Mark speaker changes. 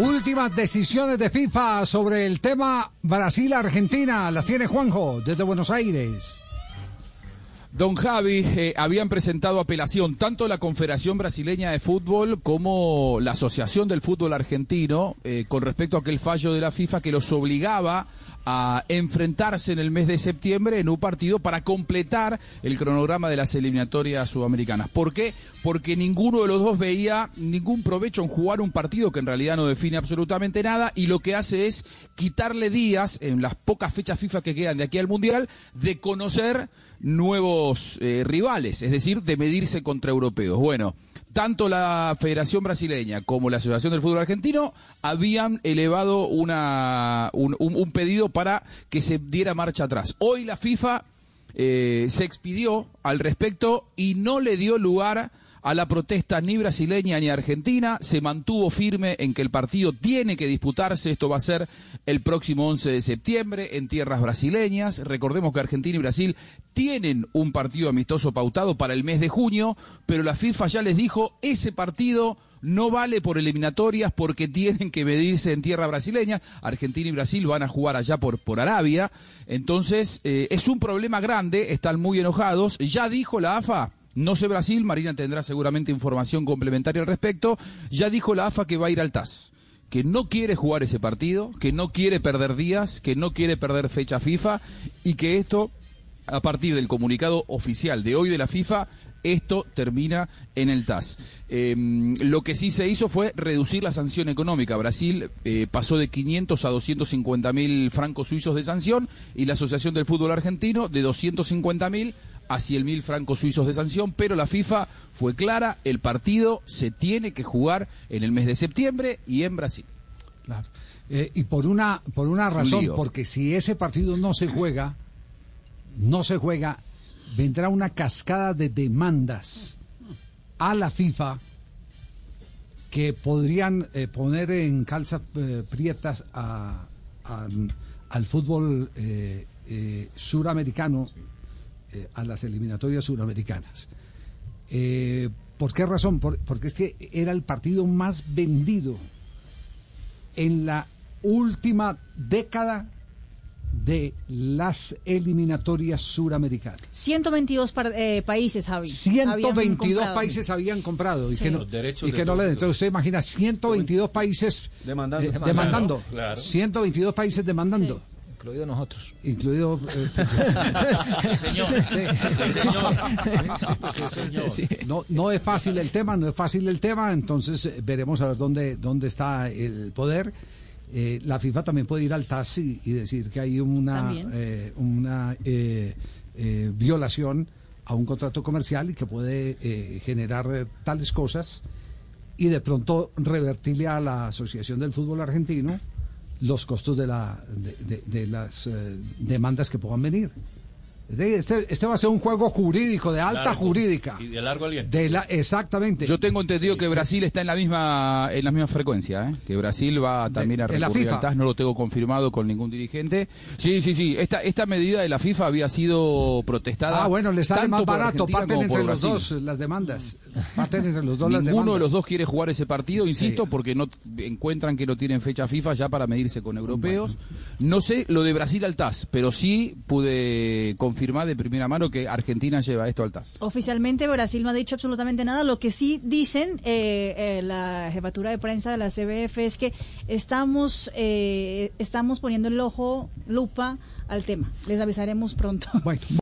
Speaker 1: Últimas decisiones de FIFA sobre el tema Brasil-Argentina. Las tiene Juanjo desde Buenos Aires.
Speaker 2: Don Javi, eh, habían presentado apelación tanto la Confederación Brasileña de Fútbol como la Asociación del Fútbol Argentino eh, con respecto a aquel fallo de la FIFA que los obligaba a enfrentarse en el mes de septiembre en un partido para completar el cronograma de las eliminatorias sudamericanas. ¿Por qué? Porque ninguno de los dos veía ningún provecho en jugar un partido que en realidad no define absolutamente nada y lo que hace es quitarle días en las pocas fechas FIFA que quedan de aquí al Mundial de conocer nuevos eh, rivales, es decir, de medirse contra europeos. Bueno, tanto la Federación Brasileña como la Asociación del Fútbol Argentino habían elevado una, un, pedido para que se diera marcha atrás. Hoy la FIFA eh, se expidió al respecto y no le dio lugar a la protesta ni brasileña ni argentina, se mantuvo firme en que el partido tiene que disputarse, esto va a ser el próximo 11 de septiembre en tierras brasileñas, recordemos que Argentina y Brasil tienen un partido amistoso pautado para el mes de junio, pero la FIFA ya les dijo, ese partido no vale por eliminatorias porque tienen que medirse en tierra brasileña. Argentina y Brasil van a jugar allá por, por Arabia. Entonces, eh, es un problema grande, están muy enojados. Ya dijo la AFA no sé Brasil, Marina tendrá seguramente información complementaria al respecto. Ya dijo la AFA que va a ir al TAS, que no quiere jugar ese partido, que no quiere perder días, que no quiere perder fecha FIFA y que esto, a partir del comunicado oficial de hoy de la FIFA, esto termina en el TAS. Em, lo que sí se hizo fue reducir la sanción económica. Brasil eh, pasó de 500 a 250 mil francos suizos de sanción y la Asociación del Fútbol Argentino de 250 mil a 100 mil francos suizos de sanción, pero la FIFA fue clara, el partido se tiene que jugar en el mes de septiembre y en Brasil.
Speaker 1: Claro. Eh, y por una, por una razón, porque si ese partido no se juega, no se juega, vendrá una cascada de demandas a la FIFA que podrían eh, poner en calzas eh, prietas al fútbol suramericano eh, a las eliminatorias suramericanas. Eh, ¿Por qué razón? porque es que era el partido más vendido en la última década de las eliminatorias suramericanas.
Speaker 3: 122 eh, países, Javi.
Speaker 1: 122 países habían comprado y que no, y que no le Entonces usted imagina 122 países demandando. demandando. 122 países demandando.
Speaker 4: Incluido nosotros.
Speaker 1: Incluido. No, no es fácil el tema, no es fácil el tema, entonces eh, veremos a ver dónde, dónde está el poder. Eh, la FIFA también puede ir al TAS y, decir que hay una, eh, una violación a un contrato comercial y que puede generar tales cosas y de pronto revertirle a la Asociación del Fútbol Argentino los costos de, la, de, las eh, demandas que puedan venir. Este, este, va a ser un juego jurídico, de alta jurídica.
Speaker 4: Y de largo aliento.
Speaker 1: De la, exactamente.
Speaker 2: Yo tengo entendido que Brasil está en la misma en la misma frecuencia, ¿eh? que Brasil va también a recurrir al TAS, no lo tengo confirmado con ningún dirigente. Sí, sí, sí, esta, esta medida de la FIFA había sido protestada.
Speaker 1: Ah, bueno, le sale más barato, parten entre los dos las demandas. Parten entre los dos
Speaker 2: Ninguno
Speaker 1: las demandas.
Speaker 2: de los dos quiere jugar ese partido, insisto, porque no encuentran que no tienen fecha FIFA ya para medirse con europeos. No sé lo de Brasil al TAS, pero sí pude confirmar confirmar de primera mano que Argentina lleva esto al TAS.
Speaker 3: Oficialmente Brasil no ha dicho absolutamente nada. Lo que sí dicen eh, eh, la jefatura de prensa de la CBF es que estamos, eh, estamos poniendo el ojo, lupa al tema. Les avisaremos pronto.